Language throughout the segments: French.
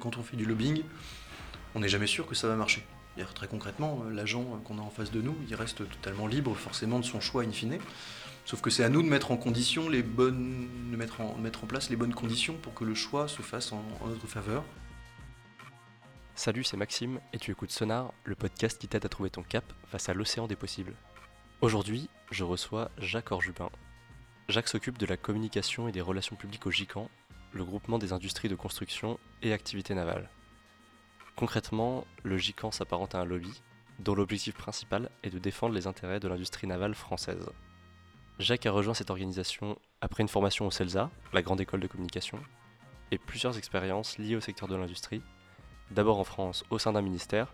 Quand on fait du lobbying, on n'est jamais sûr que ça va marcher. Très concrètement, l'agent qu'on a en face de nous, il reste totalement libre forcément de son choix in fine. Sauf que c'est à nous de mettre en condition place les bonnes conditions pour que le choix se fasse en, en notre faveur. Salut, c'est Maxime et tu écoutes Sonar, le podcast qui t'aide à trouver ton cap face à l'océan des possibles. Aujourd'hui, je reçois Jacques Orjubin. Jacques s'occupe de la communication et des relations publiques au GICAN, le groupement des industries de construction et activités navales. Concrètement, le GICAN s'apparente à un lobby dont l'objectif principal est de défendre les intérêts de l'industrie navale française. Jacques a rejoint cette organisation après une formation au CELSA, la grande école de communication, et plusieurs expériences liées au secteur de l'industrie, d'abord en France au sein d'un ministère,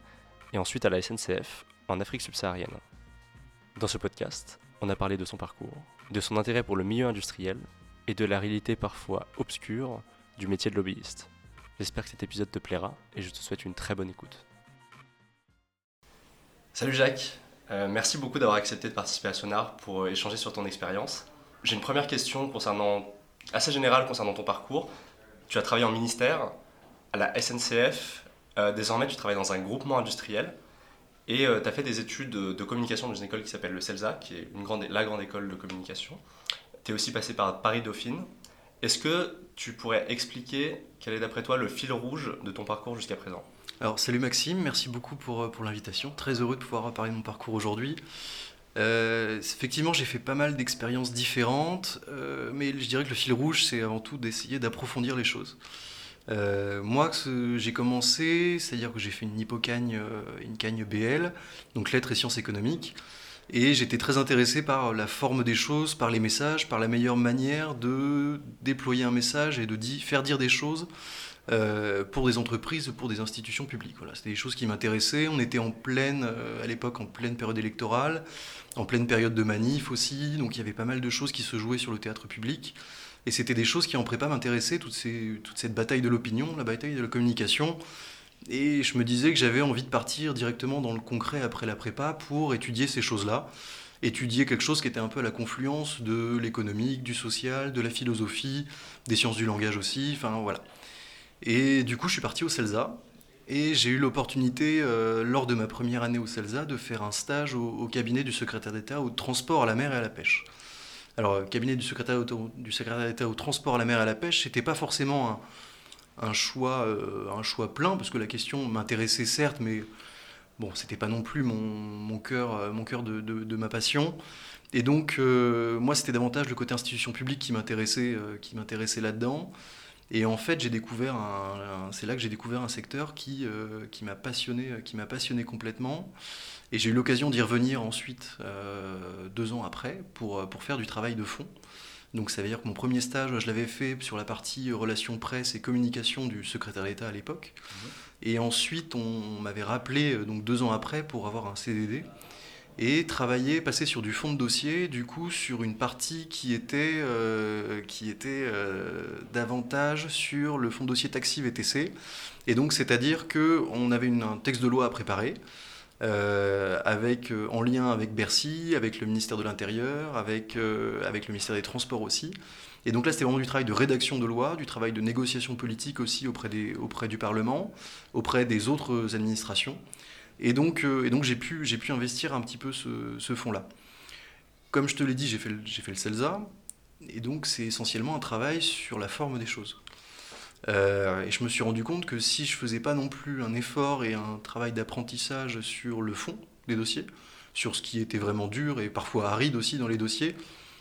et ensuite à la SNCF, en Afrique subsaharienne. Dans ce podcast, on a parlé de son parcours, de son intérêt pour le milieu industriel, et de la réalité parfois obscure du métier de lobbyiste. J'espère que cet épisode te plaira, et je te souhaite une très bonne écoute. Salut Jacques, euh, merci beaucoup d'avoir accepté de participer à Sonar pour euh, échanger sur ton expérience. J'ai une première question concernant, assez générale concernant ton parcours. Tu as travaillé en ministère, à la SNCF, euh, désormais tu travailles dans un groupement industriel et tu as fait des études de, communication dans une école qui s'appelle le CELSA, qui est la grande école de communication. Tu es aussi passé par Paris-Dauphine. Est-ce que tu pourrais expliquer quel est d'après toi le fil rouge de ton parcours jusqu'à présent? Alors salut Maxime, merci beaucoup pour, euh, pour l'invitation. Très heureux de pouvoir parler de mon parcours aujourd'hui. Euh, effectivement, j'ai fait pas mal d'expériences différentes, euh, mais je dirais que le fil rouge, c'est avant tout d'essayer d'approfondir les choses. moi, j'ai commencé, c'est-à-dire que j'ai fait une hypocagne, une cagne BL, donc lettres et sciences économiques, et j'étais très intéressé par la forme des choses, par les messages, par la meilleure manière de déployer un message et de faire dire des choses euh, pour des entreprises, pour des institutions publiques. Voilà, c'était des choses qui m'intéressaient. On était en pleine, euh, à l'époque, en pleine période électorale, en pleine période de manif aussi, donc il y avait pas mal de choses qui se jouaient sur le théâtre public. Et c'était des choses qui en prépa m'intéressaient, toute, toute cette bataille de l'opinion, la bataille de la communication. Et je me disais que j'avais envie de partir directement dans le concret après la prépa pour étudier ces choses-là étudier quelque chose qui était un peu à la confluence de l'économique, du social, de la philosophie, des sciences du langage aussi, enfin voilà. Et du coup, je suis parti au CELSA. Et j'ai eu l'opportunité, euh, lors de ma première année au CELSA, de faire un stage au, cabinet du secrétaire d'État au transport à la mer et à la pêche. Alors, le cabinet du secrétaire, du secrétaire d'État au transport à la mer et à la pêche, c'était pas forcément un, choix, euh, un choix plein, parce que la question m'intéressait certes, mais bon, c'était pas non plus mon, cœur, euh, mon cœur de, de, ma passion. Et donc, moi, c'était davantage le côté institution publique qui m'intéressait, qui m'intéressait là-dedans. Et en fait, j'ai découvert un, c'est là que j'ai découvert un secteur qui, euh, qui m'a passionné, qui m'a passionné complètement. Et j'ai eu l'occasion d'y revenir ensuite, euh, deux ans après, pour, pour faire du travail de fond. Donc ça veut dire que mon premier stage, je l'avais fait sur la partie relations presse et communication du secrétaire d'État à l'époque. Mmh. Et ensuite, on, m'avait rappelé, euh, donc deux ans après, pour avoir un CDD et travailler, passer sur du fond de dossier, du coup sur une partie qui était, euh, qui était euh, davantage sur le fond de dossier taxi VTC. Et donc c'est-à-dire qu'on avait une, un texte de loi à préparer. Euh, avec, en lien avec Bercy, avec le ministère de l'Intérieur, avec, avec le ministère des Transports aussi. Et donc là, c'était vraiment du travail de rédaction de loi, du travail de négociation politique aussi auprès, des, auprès du Parlement, auprès des autres administrations. Et donc, euh, et donc j'ai pu, pu investir un petit peu ce, ce fonds-là. Comme je te l'ai dit, j'ai fait, fait le CELSA, et donc c'est essentiellement un travail sur la forme des choses. Euh, et je me suis rendu compte que si je faisais pas non plus un effort et un travail d'apprentissage sur le fond des dossiers, sur ce qui était vraiment dur et parfois aride aussi dans les dossiers,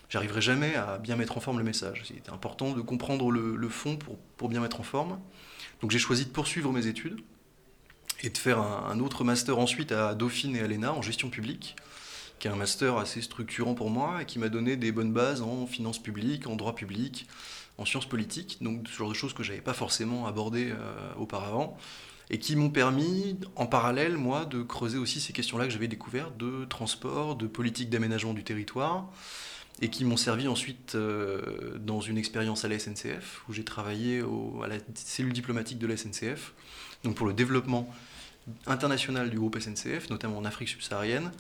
j'arriverais jamais à bien mettre en forme le message. C'était important de comprendre le, fond pour, pour, bien mettre en forme. Donc j'ai choisi de poursuivre mes études et de faire un, autre master ensuite à Dauphine et à l'ENA en gestion publique, qui est un master assez structurant pour moi et qui m'a donné des bonnes bases en finances publiques, en droit public, en sciences politiques, donc ce genre de choses que je n'avais pas forcément abordées euh, auparavant, et qui m'ont permis, en parallèle, moi, de creuser aussi ces questions-là que j'avais découvertes de transport, de politique d'aménagement du territoire, et qui m'ont servi ensuite euh, dans une expérience à la SNCF, où j'ai travaillé à la cellule diplomatique de la SNCF, donc pour le développement international du groupe SNCF, notamment en Afrique subsaharienne.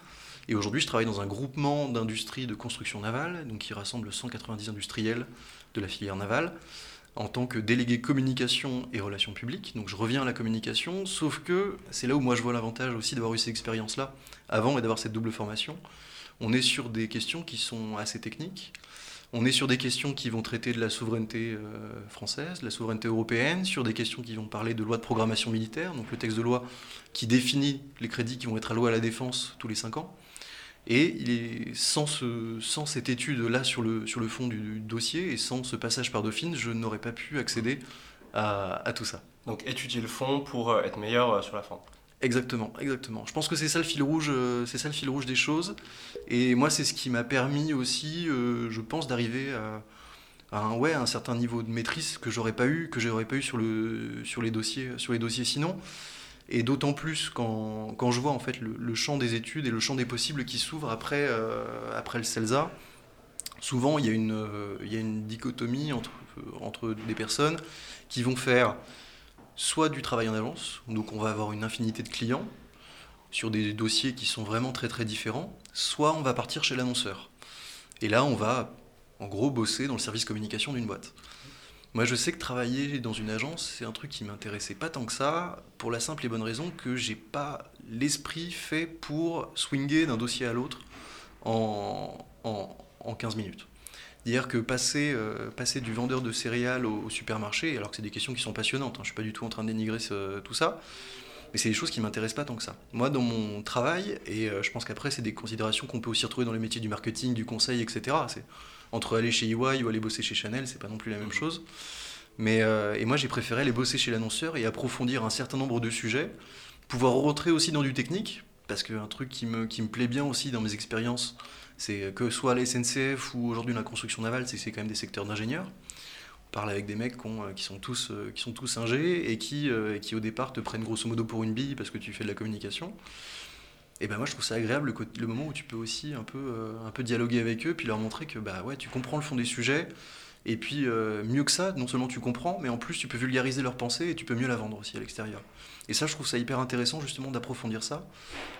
Et aujourd'hui, je travaille dans un groupement d'industries de construction navale, donc qui rassemble 190 industriels de la filière navale, en tant que délégué communication et relations publiques. Donc je reviens à la communication, sauf que c'est là où moi je vois l'avantage aussi d'avoir eu cette expérience-là avant et d'avoir cette double formation. On est sur des questions qui sont assez techniques. On est sur des questions qui vont traiter de la souveraineté euh, française, de la souveraineté européenne, sur des questions qui vont parler de loi de programmation militaire, donc le texte de loi qui définit les crédits qui vont être alloués à la défense tous les cinq ans. Et il est, sans, ce, sans cette étude-là sur le, sur le fond du, dossier et sans ce passage par Dauphine, je n'aurais pas pu accéder à, à, tout ça. Donc étudier le fond pour euh, être meilleur euh, sur la forme. Exactement, exactement. Je pense que c'est ça le fil rouge, euh, c'est ça le fil rouge des choses. Et moi, c'est ce qui m'a permis aussi, je pense, d'arriver à, un, ouais, un certain niveau de maîtrise que j'aurais pas eu, que j'aurais pas eu sur, le, sur les dossiers, sur les dossiers sinon. Et d'autant plus quand, quand, je vois en fait le, champ des études et le champ des possibles qui s'ouvre après, euh, après le CELSA, souvent il y a une, euh, il y a une dichotomie entre, euh, entre des personnes qui vont faire soit du travail en agence, donc on va avoir une infinité de clients sur des dossiers qui sont vraiment très très différents, soit on va partir chez l'annonceur. Et là on va en gros bosser dans le service communication d'une boîte. Moi, je sais que travailler dans une agence, c'est un truc qui m'intéressait pas tant que ça, pour la simple et bonne raison que j'ai pas l'esprit fait pour swinger d'un dossier à l'autre en, en, 15 minutes. Dire que passer, euh, passer du vendeur de céréales au, supermarché, alors que c'est des questions qui sont passionnantes, hein, je suis pas du tout en train de dénigrer tout ça, mais c'est des choses qui m'intéressent pas tant que ça. Moi, dans mon travail, et euh, je pense qu'après, c'est des considérations qu'on peut aussi retrouver dans les métiers du marketing, du conseil, etc. C'est entre aller chez EY ou aller bosser chez Chanel, c'est pas non plus la même mhm. chose. Mais, euh, et moi, j'ai préféré aller bosser chez l'annonceur et approfondir un certain nombre de sujets, pouvoir rentrer aussi dans du technique, parce qu'un truc qui me, qui me plaît bien aussi dans mes expériences, c'est que soit la SNCF ou aujourd'hui la construction navale, c'est que c'est quand même des secteurs d'ingénieurs. Parle avec des mecs qui, euh, sont tous, euh, qui sont tous ingés et qui, qui au départ te prennent grosso modo pour une bille parce que tu fais de la communication. Et ben moi je trouve ça agréable le, moment où tu peux aussi un peu, euh, un peu dialoguer avec eux, puis leur montrer que bah ouais, tu comprends le fond des sujets, et puis euh, mieux que ça, non seulement tu comprends, mais en plus tu peux vulgariser leur pensée et tu peux mieux la vendre aussi à l'extérieur. Et ça je trouve ça hyper intéressant justement d'approfondir ça.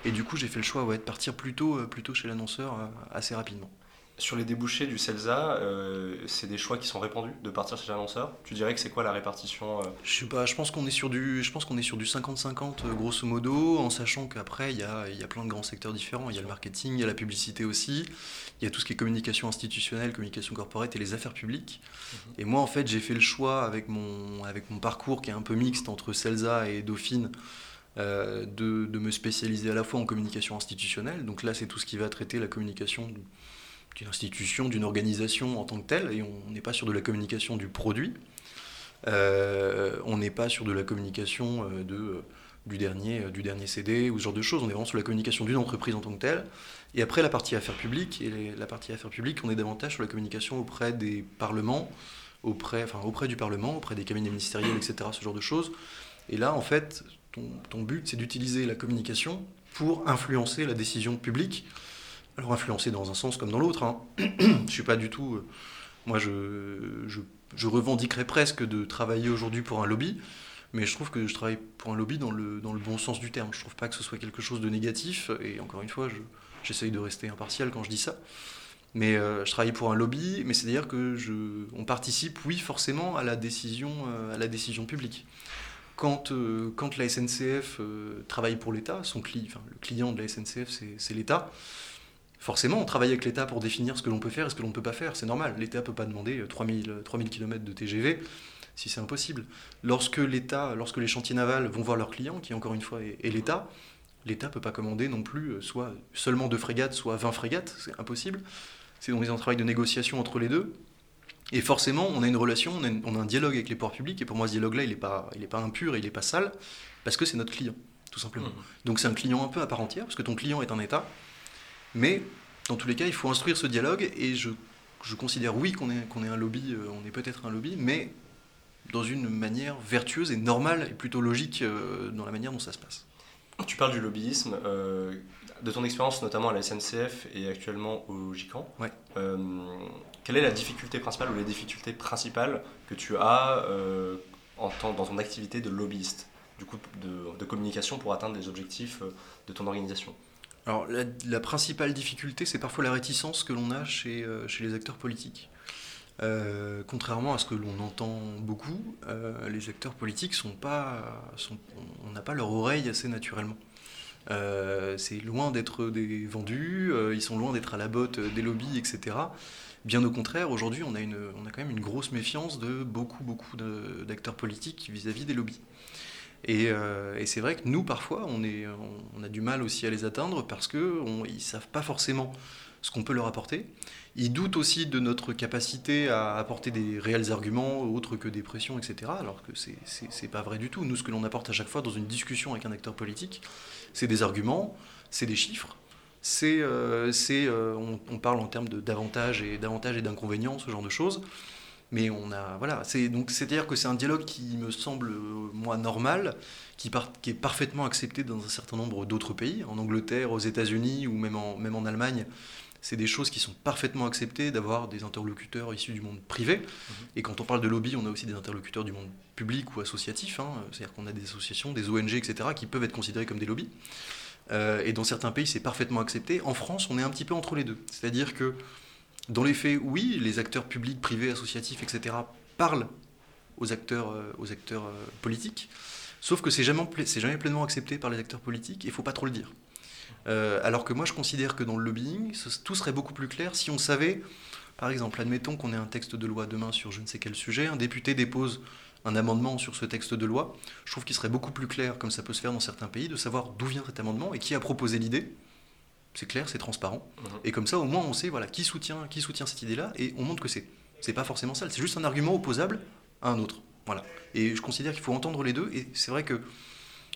Et du coup j'ai fait le choix de partir plutôt, euh, plutôt chez l'annonceur assez rapidement. Sur les débouchés du CELSA, euh, c'est des choix qui sont répandus de partir chez l'annonceur. Tu dirais que c'est quoi la répartition euh Je sais pas, je pense qu'on est sur du, je pense qu'on est sur du 50-50 euh, grosso modo, en sachant qu'après il y a, y a plein de grands secteurs différents. Il y a le marketing, il y a la publicité aussi, il y a tout ce qui est communication institutionnelle, communication corporate et les affaires publiques. Mhm. Et moi en fait j'ai fait le choix avec mon, avec mon parcours qui est un peu mixte entre CELSA et Dauphine. de, de, me spécialiser à la fois en communication institutionnelle, donc là c'est tout ce qui va traiter la communication d'une institution, d'une organisation en tant que telle, et on n'est pas sur de la communication du produit, euh, on n'est pas sur de la communication euh, de, euh, du, dernier, du dernier CD ou ce genre de choses, on est vraiment sur la communication d'une entreprise en tant que telle. Et après la partie affaires publiques, et la partie affaires publiques, on est davantage sur la communication auprès des parlements, auprès, enfin, auprès du Parlement, auprès des cabinets ministériels, etc., ce genre de choses. Et là, en fait, ton, ton but, c'est d'utiliser la communication pour influencer la décision publique alors influencer dans un sens comme dans l'autre. Hein. je suis pas du tout. Euh, moi, je, je, revendiquerais presque de travailler aujourd'hui pour un lobby, mais je trouve que je travaille pour un lobby dans le, dans le bon sens du terme. Je trouve pas que ce soit quelque chose de négatif, et encore une fois, j'essaye de rester impartial quand je dis ça. Mais euh, je travaille pour un lobby, mais c'est-à-dire que on participe, oui, forcément, à la décision, euh, à la décision publique. Quand, quand la SNCF travaille pour l'État, son enfin, le client de la SNCF, c'est l'État, Forcément, on travaille avec l'État pour définir ce que l'on peut faire et ce que l'on ne peut pas faire. C'est normal. L'État ne peut pas demander 3000, 3000 km de TGV si c'est impossible. Lorsque l'État, lorsque les chantiers navals vont voir leurs clients, qui encore une fois est, l'État, l'État ne peut pas commander non plus euh, soit seulement deux frégates, soit 20 frégates. C'est impossible. C'est donc un travail de négociation entre les deux. Et forcément, on a une relation, on a, un dialogue avec les ports publics. Et pour moi, ce dialogue-là, il n'est pas, il pas impur, il n'est pas sale, parce que c'est notre client, tout simplement. Mmh. Donc c'est un client un peu à part entière, parce que ton client est un État. Mais dans tous les cas, il faut instruire ce dialogue et je, je considère, oui, qu'on est, qu'on est un lobby, euh, on est peut-être un lobby, mais dans une manière vertueuse et normale et plutôt logique euh, dans la manière dont ça se passe. Tu parles du lobbyisme, euh, de ton expérience notamment à la SNCF et actuellement au GICAN. Ouais. quelle est la difficulté principale ou les difficultés principales que tu as en dans ton activité de lobbyiste, du coup de, de communication pour atteindre les objectifs de ton organisation? Alors la, principale difficulté, c'est parfois la réticence que l'on a chez, euh, les acteurs politiques. Euh, contrairement à ce que l'on entend beaucoup, euh, les acteurs politiques sont pas, on n'a pas leur oreille assez naturellement. C'est loin d'être des vendus, ils sont loin d'être à la botte des lobbies, etc. Bien au contraire, aujourd'hui, on a quand même une grosse méfiance de beaucoup, beaucoup d'acteurs politiques vis-à-vis des lobbies. Et, et c'est vrai que nous, parfois, on, a du mal aussi à les atteindre parce qu'ils ne savent pas forcément ce qu'on peut leur apporter. Ils doutent aussi de notre capacité à apporter des réels arguments autres que des pressions, etc. Alors que c'est pas vrai du tout. Nous, ce que l'on apporte à chaque fois dans une discussion avec un acteur politique, c'est des arguments, c'est des chiffres, c'est, euh, euh, on, parle en termes et d'avantages et d'inconvénients, ce genre de choses. Mais on a, voilà, c'est donc c'est-à-dire que c'est un dialogue qui me semble moi normal, qui, qui est parfaitement accepté dans un certain nombre d'autres pays, en Angleterre, aux États-Unis ou même en, même en Allemagne c'est des choses qui sont parfaitement acceptées d'avoir des interlocuteurs issus du monde privé. Mhm. Et quand on parle de lobby, on a aussi des interlocuteurs du monde public ou associatif. Hein. C'est-à-dire qu'on a des associations, des ONG, etc., qui peuvent être considérées comme des lobbies. Euh, et dans certains pays, c'est parfaitement accepté. En France, on est un petit peu entre les deux. C'est-à-dire que, dans les faits, oui, les acteurs publics, privés, associatifs, etc., parlent aux acteurs, euh, aux acteurs euh, politiques. Sauf que c'est jamais, jamais pleinement accepté par les acteurs politiques et il ne faut pas trop le dire. Euh, alors que moi, je considère que dans le lobbying, tout serait beaucoup plus clair si on savait, par exemple, admettons qu'on ait un texte de loi demain sur je ne sais quel sujet, un député dépose un amendement sur ce texte de loi, je trouve qu'il serait beaucoup plus clair, comme ça peut se faire dans certains pays, de savoir d'où vient cet amendement et qui a proposé l'idée. C'est clair, c'est transparent. Mhm. Et comme ça, au moins, on sait voilà, qui, soutient, qui soutient cette idée-là et on montre que c'est. C'est pas forcément ça, c'est juste un argument opposable à un autre. Voilà. Et je considère qu'il faut entendre les deux. Et c'est vrai que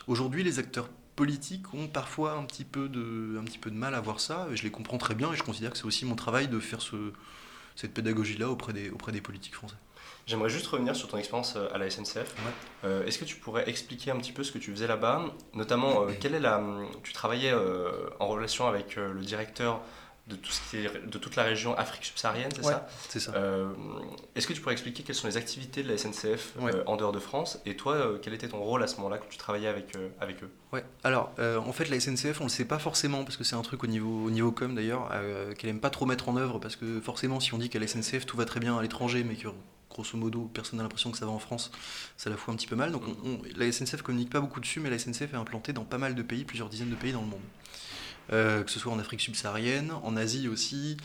aujourd'hui, les acteurs politiques ont parfois un petit, peu de, un petit peu de mal à voir ça. Je les comprends très bien et je considère que c'est aussi mon travail de faire ce, cette pédagogie-là auprès des, auprès des politiques français. J'aimerais juste revenir sur ton expérience euh, à la SNCF. Euh, est-ce que tu pourrais expliquer un petit peu ce que tu faisais là-bas? Notamment, euh, quelle est la, tu travaillais en relation avec le directeur de, tout ce qui est, de toute la région Afrique subsaharienne, c'est ça C'est ça. Euh, est-ce que tu pourrais expliquer quelles sont les activités de la SNCF euh, en dehors de France Et toi, euh, quel était ton rôle à ce moment-là quand tu travaillais avec, avec eux? Ouais, alors en fait, la SNCF, on ne le sait pas forcément, parce que c'est un truc au niveau, au niveau com d'ailleurs, qu'elle aime pas trop mettre en œuvre, parce que forcément, si on dit qu'à la SNCF tout va très bien à l'étranger, mais que grosso modo, personne n'a l'impression que ça va en France, ça la fout un petit peu mal. Donc la SNCF communique pas beaucoup dessus, mais la SNCF est implantée dans pas mal de pays, plusieurs dizaines de pays dans le monde. Euh, que ce soit en Afrique subsaharienne, en Asie aussi,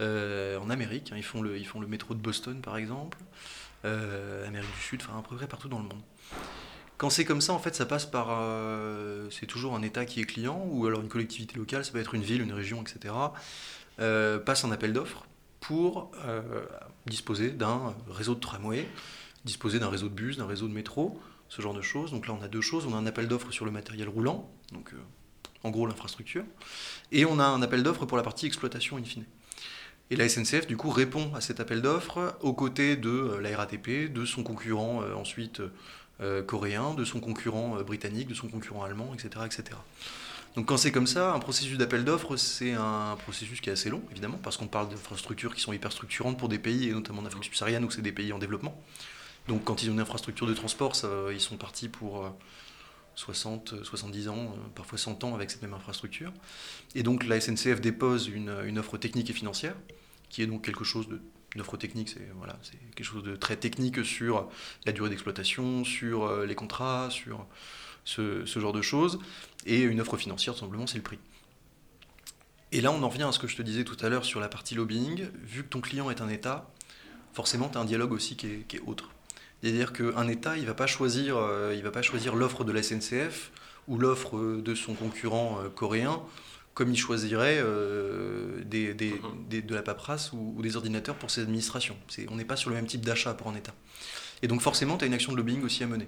euh, en Amérique. Hein, ils, font le, ils font le métro de Boston par exemple, euh, Amérique du Sud, enfin à peu près partout dans le monde. Quand c'est comme ça, en fait, ça passe par. c'est toujours un État qui est client, ou alors une collectivité locale, ça peut être une ville, une région, etc. passe un appel d'offres pour disposer d'un réseau de tramway, disposer d'un réseau de bus, d'un réseau de métro, ce genre de choses. Donc là, on a deux choses. On a un appel d'offres sur le matériel roulant, donc en gros l'infrastructure, et on a un appel d'offres pour la partie exploitation in fine. Et la SNCF, du coup, répond à cet appel d'offres aux côtés de euh, la RATP, de son concurrent euh, ensuite euh, coréen, de son concurrent britannique, de son concurrent allemand, etc. etc. Donc quand c'est comme ça, un processus d'appel d'offres, c'est un processus qui est assez long, évidemment, parce qu'on parle d'infrastructures qui sont hyper structurantes pour des pays, et notamment en Afrique subsaharienne, où c'est des pays en développement. Donc quand ils ont une infrastructure de transport, ils sont partis pour 60, 70 ans, euh, parfois 100 ans avec cette même infrastructure. Et donc la SNCF dépose une, une offre technique et financière, qui est donc quelque chose de technique, c'est quelque chose de très technique sur la durée d'exploitation, sur euh, les contrats, sur ce, genre de choses. Et une offre financière, tout simplement, c'est le prix. Et là, on en revient à ce que je te disais tout à l'heure sur la partie lobbying. Vu que ton client est un État, forcément, tu as un dialogue aussi qui est autre. C'est-à-dire qu'un État, il ne va pas choisir, euh, il va pas choisir l'offre de la SNCF ou l'offre euh, de son concurrent euh, coréen comme il choisirait mhm. des, de la paperasse ou, des ordinateurs pour ses administrations. on n'est pas sur le même type d'achat pour un État. Et donc forcément, tu as une action de lobbying aussi à mener.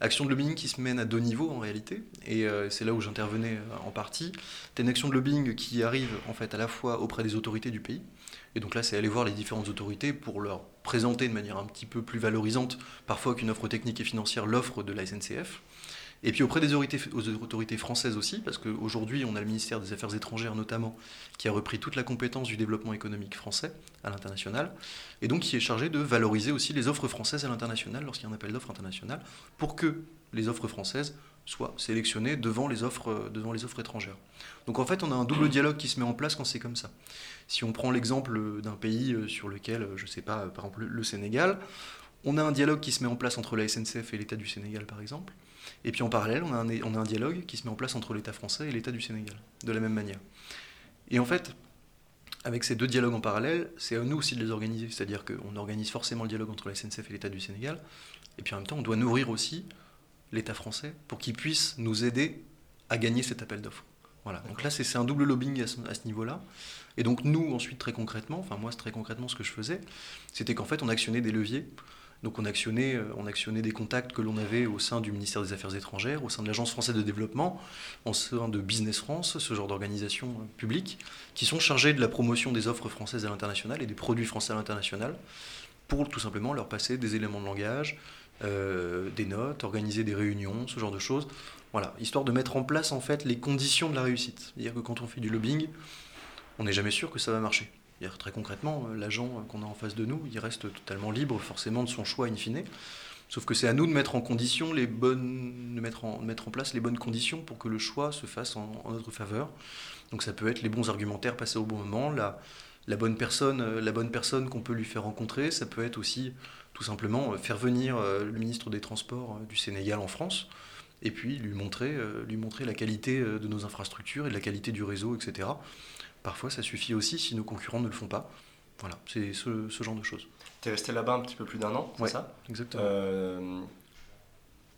Action de lobbying qui se mène à deux niveaux en réalité, et c'est là où j'intervenais en partie. As une action de lobbying qui arrive en fait à la fois auprès des autorités du pays, et donc là, c'est aller voir les différentes autorités pour leur présenter de manière un petit peu plus valorisante, parfois qu'une offre technique et financière, l'offre de la SNCF. Et puis auprès des autorités, françaises aussi, parce qu'aujourd'hui, on a le ministère des Affaires étrangères notamment, qui a repris toute la compétence du développement économique français à l'international, et donc qui est chargé de valoriser aussi les offres françaises à l'international lorsqu'il y a un appel d'offres international, pour que les offres françaises soient sélectionnées devant les offres, devant les offres étrangères. Donc en fait, on a un double dialogue qui se met en place quand c'est comme ça. Si on prend l'exemple d'un pays euh, sur lequel, je ne sais pas, par exemple le Sénégal, on a un dialogue qui se met en place entre la SNCF et l'État du Sénégal, par exemple. Et puis en parallèle, on a, un, dialogue qui se met en place entre l'État français et l'État du Sénégal, de la même manière. Et en fait, avec ces deux dialogues en parallèle, c'est à nous aussi de les organiser. C'est-à-dire qu'on organise forcément le dialogue entre la SNCF et l'État du Sénégal. Et puis en même temps, on doit nourrir aussi l'État français pour qu'il puisse nous aider à gagner cet appel d'offres. Voilà. Donc là, c'est un double lobbying à ce, ce niveau-là. Et donc nous, ensuite, très concrètement, enfin moi, très concrètement ce que je faisais, c'était qu'en fait, on actionnait des leviers donc on actionnait, euh, on actionnait des contacts que l'on avait au sein du ministère des Affaires étrangères, au sein de l'Agence française de développement, en sein de Business France, ce genre d'organisations euh, publiques, qui sont chargées de la promotion des offres françaises à l'international et des produits français à l'international, pour tout simplement leur passer des éléments de langage, euh, des notes, organiser des réunions, ce genre de choses. Voilà, histoire de mettre en place en fait les conditions de la réussite. C'est-à-dire que quand on fait du lobbying, on n'est jamais sûr que ça va marcher. Très concrètement, euh, l'agent euh, qu'on a en face de nous, il reste totalement libre forcément de son choix in fine. Sauf que c'est à nous de mettre en de place les bonnes conditions pour que le choix se fasse en, notre faveur. Donc ça peut être les bons argumentaires passés au bon moment, la, bonne personne, euh, la bonne personne qu'on peut lui faire rencontrer. Ça peut être aussi tout simplement faire venir le ministre des Transports du Sénégal en France et puis lui montrer, lui montrer la qualité de nos infrastructures et la qualité du réseau, etc. Parfois, ça suffit aussi si nos concurrents ne le font pas. Voilà, c'est ce, genre de choses. Tu es resté là-bas un petit peu plus d'un an, c'est ça? Exactement. Euh,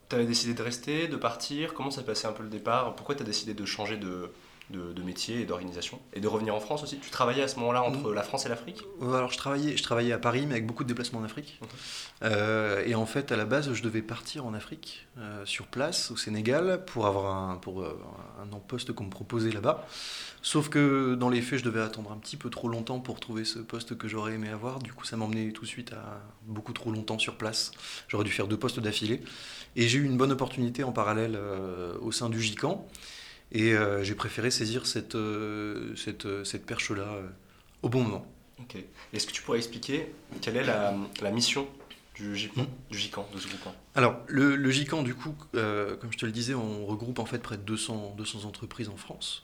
tu avais décidé de rester, de partir? Comment s'est passé un peu le départ? Pourquoi tu as décidé de changer de, de, métier et d'organisation et de revenir en France aussi. Tu travaillais à ce moment-là entre mm. la France et l'Afrique? Alors je travaillais, je travaillais à Paris, mais avec beaucoup de déplacements en Afrique. Euh, et en fait, à la base, je devais partir en Afrique, euh, sur place, au Sénégal, pour avoir un, pour, euh, un poste qu'on me proposait là-bas. Sauf que dans les faits, je devais attendre un petit peu trop longtemps pour trouver ce poste que j'aurais aimé avoir. Du coup, ça m'emmenait tout de suite à beaucoup trop longtemps sur place. J'aurais dû faire deux postes d'affilée. Et j'ai eu une bonne opportunité en parallèle au sein du GICAN. Et euh, j'ai préféré saisir cette, euh, cette, euh, cette perche-là au bon moment. Ok. Est-ce que tu pourrais expliquer quelle est la, la mission du, GICAN, hmm. du GICAN, de ce groupe Alors, le, le, GICAN, du coup, comme je te le disais, on regroupe en fait près de 200, 200 entreprises en France.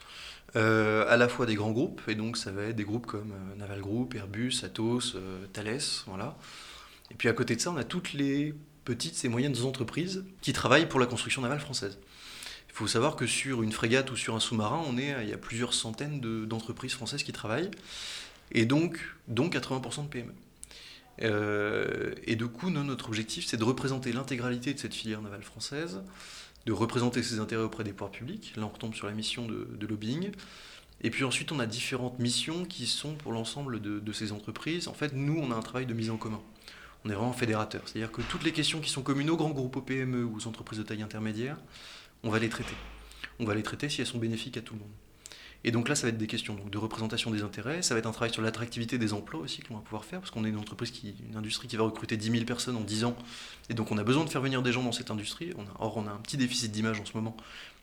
à la fois des grands groupes, et donc ça va être des groupes comme Naval Group, Airbus, Atos, Thales, voilà. Et puis à côté de ça, on a toutes les petites et moyennes entreprises qui travaillent pour la construction navale française. Il faut savoir que sur une frégate ou sur un sous-marin, on est, il y a plusieurs centaines d'entreprises françaises qui travaillent, et donc, donc 80% de PME. Euh, et du coup, notre objectif, c'est de représenter l'intégralité de cette filière navale française, de représenter ses intérêts auprès des pouvoirs publics. Là, on retombe sur la mission de, lobbying. Et puis ensuite, on a différentes missions qui sont pour l'ensemble de, de, ces entreprises. En fait, nous, on a un travail de mise en commun. On est vraiment fédérateur. C'est-à-dire que toutes les questions qui sont communes aux grands groupes, aux PME ou aux entreprises de taille intermédiaire, on va les traiter. On va les traiter si elles sont bénéfiques à tout le monde. Et donc là, ça va être des questions donc, de représentation des intérêts, ça va être un travail sur l'attractivité des emplois aussi qu'on va pouvoir faire, parce qu'on est une entreprise, qui, une industrie qui va recruter 10 000 personnes en 10 ans, et donc on a besoin de faire venir des gens dans cette industrie. On a, or, on a un petit déficit d'image en ce moment,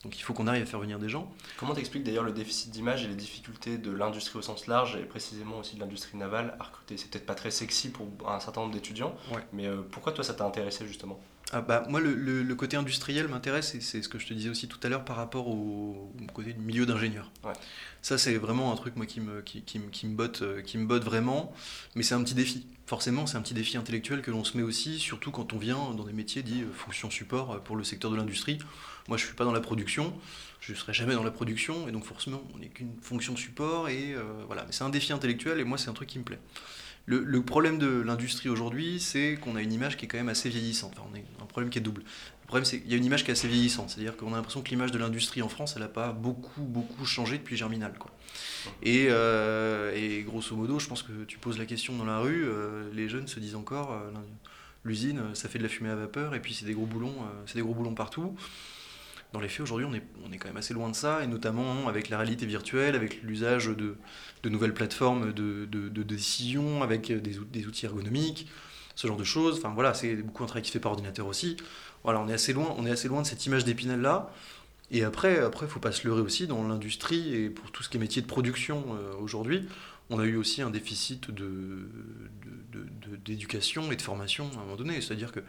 donc il faut qu'on arrive à faire venir des gens. Comment t'expliques d'ailleurs le déficit d'image et les difficultés de l'industrie au sens large, et précisément aussi de l'industrie navale à recruter? C'est peut-être pas très sexy pour un certain nombre d'étudiants, mais euh, pourquoi toi ça t'a intéressé justement? Ah bah, moi, le, côté industriel m'intéresse, et c'est ce que je te disais aussi tout à l'heure par rapport au, côté du milieu d'ingénieur. Ça, c'est vraiment un truc moi, qui, me, qui, qui, qui, me botte, euh, qui me botte vraiment, mais c'est un petit défi. Forcément, c'est un petit défi intellectuel que l'on se met aussi, surtout quand on vient dans des métiers dits euh, fonction support euh, pour le secteur de l'industrie. Moi, je ne suis pas dans la production, je ne serai jamais dans la production, et donc forcément, on n'est qu'une fonction support, et voilà. Mais c'est un défi intellectuel, et moi, c'est un truc qui me plaît. Le, problème de l'industrie aujourd'hui, c'est qu'on a une image qui est quand même assez vieillissante. Enfin, on a un problème qui est double. Le problème, c'est qu'il y a une image qui est assez vieillissante. C'est-à-dire qu'on a l'impression que l'image de l'industrie en France, elle n'a pas beaucoup, beaucoup changé depuis Germinal. Quoi. Et, euh, et, grosso modo, je pense que tu poses la question dans la rue, euh, les jeunes se disent encore, euh, l'usine, ça fait de la fumée à vapeur, et puis c'est des gros boulons, c'est des gros boulons partout dans les faits, aujourd'hui, on est, on est quand même assez loin de ça, et notamment avec la réalité virtuelle, avec l'usage de, de, nouvelles plateformes de, de, décision, avec des, outils ergonomiques, ce genre de choses. Enfin voilà, c'est beaucoup un travail qui se fait par ordinateur aussi. Voilà, on est assez loin, on est assez loin de cette image d'épinal là. Et après, après, faut pas se leurrer aussi dans l'industrie et pour tout ce qui est métier de production euh, aujourd'hui, on a eu aussi un déficit de, d'éducation et de formation à un moment donné. C'est-à-dire que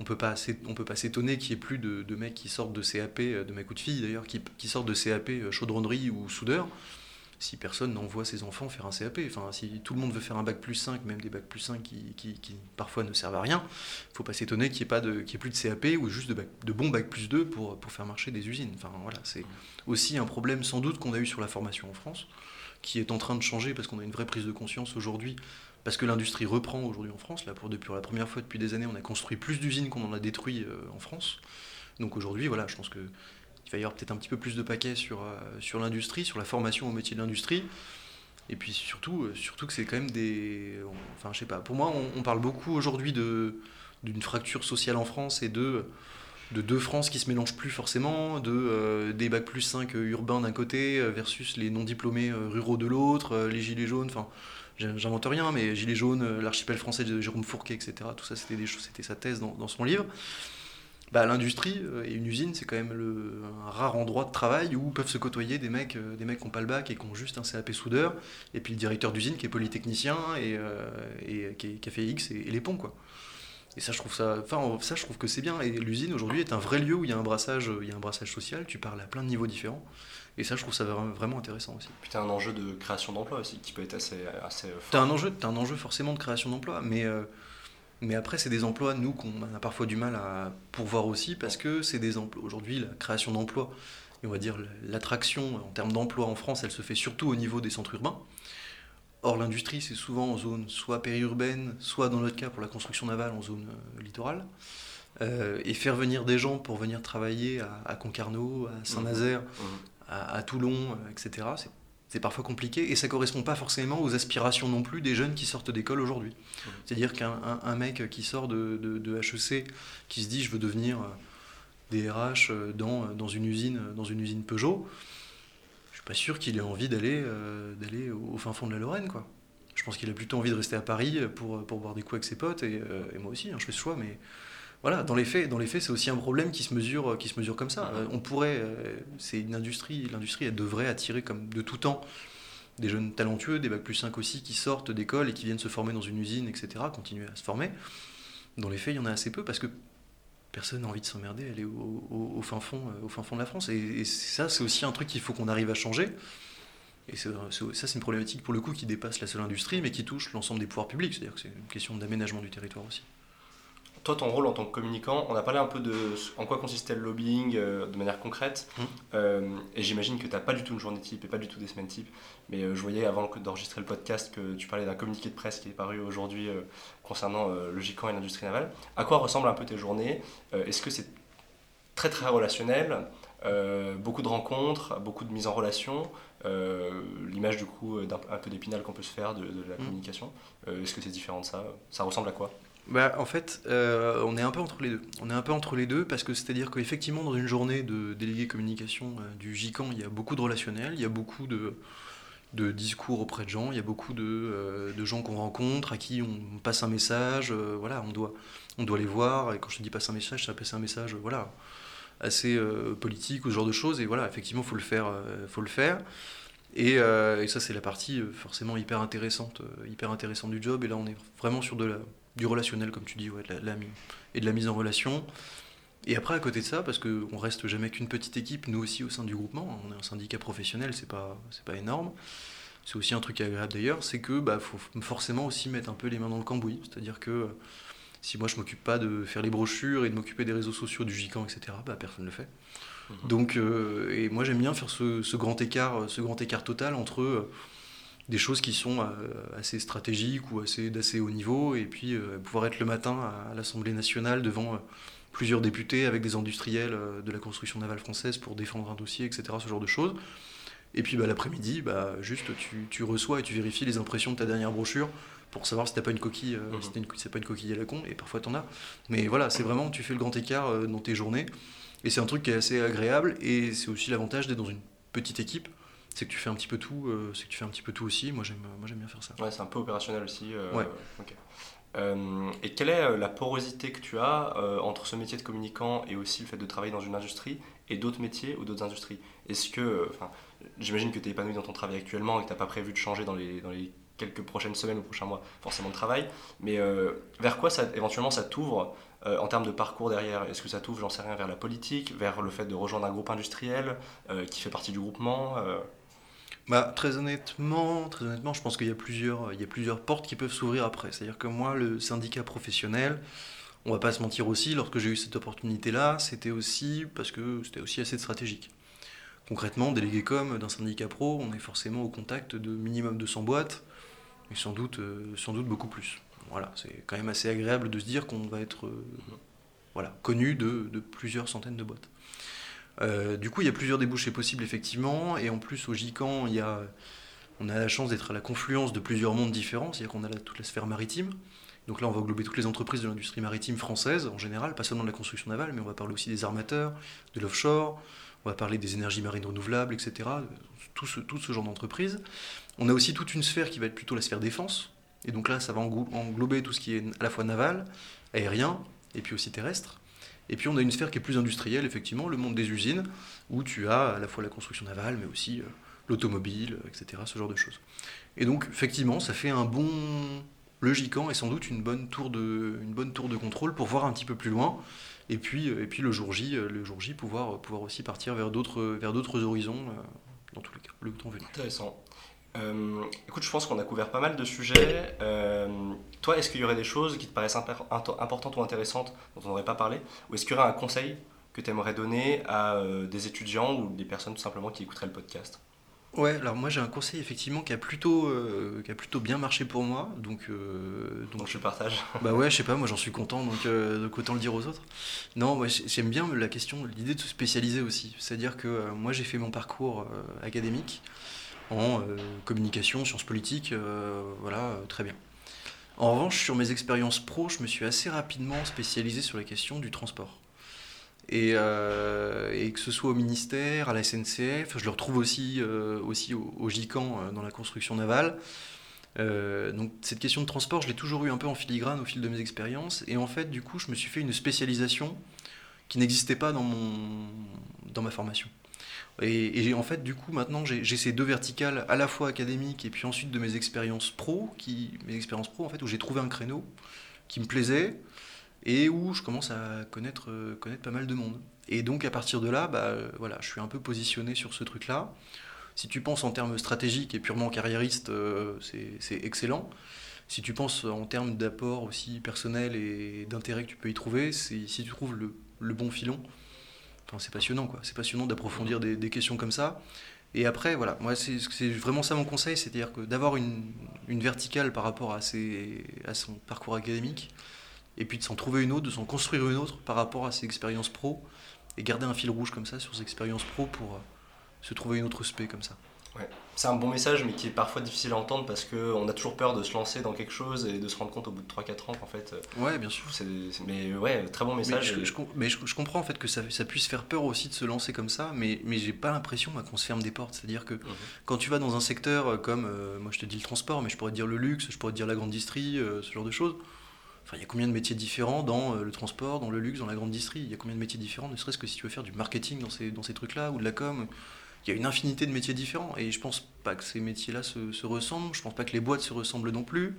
on peut pas on peut pas s'étonner qu'il y ait plus de, mecs qui sortent de CAP, euh, de mecs ou de filles d'ailleurs, qui, qui, sortent de CAP euh, chaudronnerie ou soudeur si personne n'envoie ses enfants faire un CAP. Enfin, si tout le monde veut faire un bac plus 5, même des bacs plus 5 qui, qui, parfois ne servent à rien, il ne faut pas s'étonner qu'il n'y ait, pas de, plus de CAP ou juste de, de bons bac plus 2 pour, pour faire marcher des usines. Enfin, voilà, c'est aussi un problème sans doute qu'on a eu sur la formation en France, qui est en train de changer parce qu'on a une vraie prise de conscience aujourd'hui, parce que l'industrie reprend aujourd'hui en France. Là, pour, depuis la première fois depuis des années, on a construit plus d'usines qu'on en a détruit euh, en France. Donc aujourd'hui, voilà, je pense que il va y avoir peut-être un petit peu plus de paquets sur, euh, sur l'industrie, sur la formation au métier de l'industrie. Et puis surtout, euh, surtout que c'est quand même des. Enfin, je sais pas. Pour moi, on, parle beaucoup aujourd'hui d'une fracture sociale en France et de, de deux France qui se mélangent plus forcément, de euh, des bacs plus 5 urbains d'un côté versus les non diplômés ruraux de l'autre, les gilets jaunes. Enfin, j'invente rien, mais gilets jaunes, l'archipel français de Jérôme Fourquet, etc. Tout ça, c'était sa thèse dans, dans son livre bah, l'industrie euh, et une usine, c'est quand même le, un rare endroit de travail où peuvent se côtoyer des mecs, euh, des mecs qui n'ont pas le bac et qui ont juste un CAP soudeur, et puis le directeur d'usine qui est polytechnicien et, euh, et qui, a fait X et, les ponts, quoi. Et ça, je trouve ça, enfin, ça, je trouve que c'est bien. Et l'usine aujourd'hui est un vrai lieu où il y a un brassage, il y a un brassage social. Tu parles à plein de niveaux différents. Et ça, je trouve ça vraiment intéressant aussi. Puis un enjeu de création d'emploi aussi qui peut être assez, assez fort. Tu as un enjeu, as un enjeu forcément de création d'emploi, mais mais après, c'est des emplois, nous, qu'on a parfois du mal à pourvoir aussi, parce que c'est des emplois. Aujourd'hui, la création d'emplois, et on va dire l'attraction en termes d'emploi en France, elle se fait surtout au niveau des centres urbains. Or, l'industrie, c'est souvent en zone soit périurbaine, soit dans notre cas pour la construction navale en zone euh, littorale. Euh, et faire venir des gens pour venir travailler à, Concarneau, à Saint-Nazaire, mmh. Mmh. à, à, Toulon, euh, etc., c'est parfois compliqué et ça correspond pas forcément aux aspirations non plus des jeunes qui sortent d'école aujourd'hui. Mmh. C'est-à-dire qu'un mec qui sort de, de, HEC, qui se dit je veux devenir DRH dans, dans, une, usine, dans une usine Peugeot, suis pas sûr qu'il ait envie d'aller euh, d'aller au fin fond de la Lorraine. quoi. Je pense qu'il a plutôt envie de rester à Paris pour, pour boire des coups avec ses potes et, et moi aussi, hein, je fais ce choix, mais voilà, dans les faits, dans les faits, c'est aussi un problème qui se mesure, qui se mesure comme ça. on pourrait, euh, c'est une industrie, l'industrie, elle devrait attirer comme de tout temps des jeunes talentueux, des bacs plus 5 aussi, qui sortent d'école et qui viennent se former dans une usine, etc., continuer à se former. Dans les faits, il y en a assez peu parce que personne n'a envie de s'emmerder, aller au, fin fond, euh, au fin fond de la France. Et, ça, c'est aussi un truc qu'il faut qu'on arrive à changer. Et ça, c'est une problématique pour le coup qui dépasse la seule industrie, mais qui touche l'ensemble des pouvoirs publics. C'est-à-dire que c'est une question d'aménagement du territoire aussi. Toi, ton rôle en tant que communicant, on a parlé un peu de en quoi consistait le lobbying euh, de manière concrète. Mmh. Euh, et j'imagine que tu n'as pas du tout une journée type et pas du tout des semaines type. Mais euh, je voyais avant d'enregistrer le podcast que tu parlais d'un communiqué de presse qui est paru aujourd'hui concernant le GICAN et l'industrie navale. À quoi ressemblent un peu tes journées? Est-ce que c'est très très relationnel? Beaucoup de rencontres, beaucoup de mise en relation, l'image du coup d'un un peu d'épinal qu'on peut se faire de, la mmh. communication? Est-ce que c'est différent de ça? Ça ressemble à quoi? Bah, en fait, euh, on est un peu entre les deux. On est un peu entre les deux parce que c'est-à-dire qu'effectivement, dans une journée de délégué communication euh, du GICAN, il y a beaucoup de relationnel, il y a beaucoup de, de discours auprès de gens, il y a beaucoup de, euh, de gens qu'on rencontre, à qui on passe un message, voilà, on doit, on doit les voir, et quand je te dis passe un message, ça passe un message, voilà, assez politique ou ce genre de choses, et voilà, effectivement, faut le faire. faut le faire. Et, et ça, c'est la partie forcément hyper intéressante, hyper intéressante du job, et là, on est vraiment sur de la du relationnel, comme tu dis, ouais, la, et de la mise en relation. Et après, à côté de ça, parce qu'on reste jamais qu'une petite équipe, nous aussi au sein du groupement, on est un syndicat professionnel, c'est pas, c'est pas énorme. C'est aussi un truc agréable d'ailleurs, c'est que bah, faut forcément aussi mettre un peu les mains dans le cambouis. C'est-à-dire que si moi je m'occupe pas de faire les brochures et de m'occuper des réseaux sociaux du GICAN, etc., bah, personne ne le fait. Mmh. Donc, euh, et moi j'aime bien faire ce, ce, grand écart, ce grand écart total entre des choses qui sont euh, assez stratégiques ou assez d'assez haut niveau, et puis euh, pouvoir être le matin à, l'Assemblée nationale devant euh, plusieurs députés avec des industriels de la construction navale française pour défendre un dossier, etc., ce genre de choses. Et puis bah, l'après-midi, bah, juste tu, tu, reçois et tu vérifies les impressions de ta dernière brochure pour savoir si t'as pas une coquille, mmh. si c'est pas une coquille à la con, et parfois t'en as. Mais voilà, c'est vraiment, tu fais le grand écart dans tes journées, et c'est un truc qui est assez agréable, et c'est aussi l'avantage d'être dans une petite équipe c'est que tu fais un petit peu tout, euh, c'est que tu fais un petit peu tout aussi. Moi j'aime, moi j'aime bien faire ça. Ouais, c'est un peu opérationnel aussi. Euh, ouais. et quelle est la porosité que tu as entre ce métier de communicant et aussi le fait de travailler dans une industrie et d'autres métiers ou d'autres industries? Est-ce que, j'imagine que tu es épanoui dans ton travail actuellement et que tu n'as pas prévu de changer dans les, dans les quelques prochaines semaines ou prochains mois, forcément de travail, mais vers quoi ça, éventuellement ça t'ouvre euh, en termes de parcours derrière, est-ce que ça t'ouvre, j'en sais rien, vers la politique, vers le fait de rejoindre un groupe industriel euh, qui fait partie du groupement euh? Bah, très honnêtement, très honnêtement, je pense qu'il y a plusieurs, il y a plusieurs portes qui peuvent s'ouvrir après. C'est-à-dire que moi, le syndicat professionnel, on va pas se mentir aussi, lorsque j'ai eu cette opportunité-là, c'était aussi parce que c'était aussi assez stratégique. Concrètement, délégué comme d'un syndicat pro, on est forcément au contact de minimum 200 boîtes, et sans doute, sans doute beaucoup plus voilà, c'est quand même assez agréable de se dire qu'on va être euh, voilà, connu de, plusieurs centaines de boîtes. Euh, du coup, il y a plusieurs débouchés possibles, effectivement, et en plus, au GICAN, on a la chance d'être à la confluence de plusieurs mondes différents, c'est-à-dire qu'on a toute la sphère maritime. Donc là, on va englober toutes les entreprises de l'industrie maritime française, en général, pas seulement de la construction navale, mais on va parler aussi des armateurs, de l'offshore, on va parler des énergies marines renouvelables, etc. Tout ce, tout ce genre d'entreprises. On a aussi toute une sphère qui va être plutôt la sphère défense, et donc là, ça va englober tout ce qui est à la fois naval, aérien, et puis aussi terrestre. Et puis on a une sphère qui est plus industrielle, effectivement, le monde des usines, où tu as à la fois la construction navale, mais aussi euh, l'automobile, etc., ce genre de choses. Et donc, effectivement, ça fait un bon logiquant et sans doute une bonne tour de, une bonne tour de contrôle pour voir un petit peu plus loin. Et puis, euh, et puis le jour J, euh, le jour J pouvoir, pouvoir aussi partir vers d'autres, horizons, dans tous les cas, le temps venu. Intéressant. Euh, écoute, je pense qu'on a couvert pas mal de sujets. Euh, toi, est-ce qu'il y aurait des choses qui te paraissent importantes ou intéressantes dont on n'aurait pas parlé? Ou est-ce qu'il y aurait un conseil que tu aimerais donner à euh, des étudiants ou des personnes tout simplement qui écouteraient le podcast? Ouais, alors moi j'ai un conseil effectivement qui a plutôt, qui a plutôt bien marché pour moi, donc donc, je partage. Bah ouais, je sais pas, moi j'en suis content, donc, donc, autant le dire aux autres. Non, moi j'aime bien la question, l'idée de se spécialiser aussi, c'est-à-dire que moi j'ai fait mon parcours académique en euh, communication, sciences politiques, euh, voilà, euh, très bien. En revanche, sur mes expériences pro, je me suis assez rapidement spécialisé sur la question du transport. Et, que ce soit au ministère, à la SNCF, je le retrouve aussi, aussi au, GICAN dans la construction navale. donc cette question de transport, je l'ai toujours eu un peu en filigrane au fil de mes expériences. Et en fait, du coup, je me suis fait une spécialisation qui n'existait pas dans, mon, dans ma formation. Et, en fait, du coup, maintenant, j'ai ces deux verticales, à la fois académiques et puis ensuite de mes expériences pro, qui, mes expériences pro, en fait, où j'ai trouvé un créneau qui me plaisait et où je commence à connaître, euh, connaître pas mal de monde. Et donc, à partir de là, bah, voilà, je suis un peu positionné sur ce truc-là. Si tu penses en termes stratégiques et purement carriéristes, euh, c'est excellent. Si tu penses en termes d'apport aussi personnel et d'intérêt que tu peux y trouver, si tu trouves le, le bon filon, c'est passionnant, quoi. C'est passionnant d'approfondir des, questions comme ça. Et après, voilà, moi, c'est vraiment ça mon conseil, c'est-à-dire que d'avoir une, verticale par rapport à, à son parcours académique, et puis de s'en trouver une autre, de s'en construire une autre par rapport à ses expériences pro, et garder un fil rouge comme ça sur ses expériences pro pour euh, se trouver une autre spé comme ça. Ouais. C'est un bon message, mais qui est parfois difficile à entendre parce qu'on a toujours peur de se lancer dans quelque chose et de se rendre compte au bout de 3-4 ans qu'en fait. Euh, ouais, bien sûr. mais ouais, très bon message. Mais je, comprends en fait que ça, ça, puisse faire peur aussi de se lancer comme ça, mais, mais j'ai pas l'impression qu'on se ferme des portes. C'est-à-dire que mhm. quand tu vas dans un secteur euh, comme, euh, moi je te dis le transport, mais je pourrais te dire le luxe, je pourrais te dire la grande distrie, ce genre de choses. Enfin, il y a combien de métiers différents dans le transport, dans le luxe, dans la grande distrie Il y a combien de métiers différents, ne serait-ce que si tu veux faire du marketing dans ces, dans ces trucs-là ou de la com? Il y a une infinité de métiers différents. Et je pense pas que ces métiers-là se, ressemblent. Je pense pas que les boîtes se ressemblent non plus.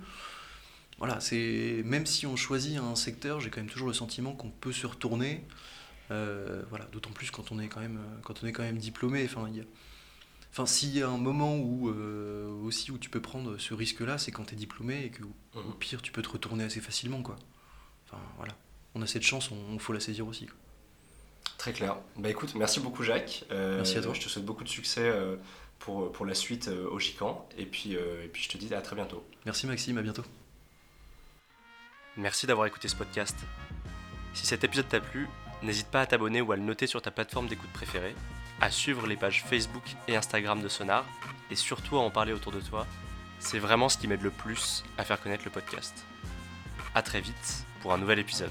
Voilà, c'est même si on choisit un secteur, j'ai quand même toujours le sentiment qu'on peut se retourner. Euh, voilà, d'autant plus quand on est quand même quand on est quand même diplômé. Enfin, il y a, enfin s'il y a un moment où euh, aussi où tu peux prendre ce risque-là, c'est quand tu es diplômé et que au mhm. pire tu peux te retourner assez facilement, quoi. Enfin voilà, on a cette chance, on, faut la saisir aussi. Très clair. Bah écoute, merci beaucoup Jacques. Euh, merci à toi. Je te souhaite beaucoup de succès euh, pour, pour la suite euh, au Chican. Et puis, et puis je te dis à très bientôt. Merci Maxime, à bientôt. Merci d'avoir écouté ce podcast. Si cet épisode t'a plu, n'hésite pas à t'abonner ou à le noter sur ta plateforme d'écoute préférée, à suivre les pages Facebook et Instagram de Sonar, et surtout à en parler autour de toi. C'est vraiment ce qui m'aide le plus à faire connaître le podcast. A très vite pour un nouvel épisode.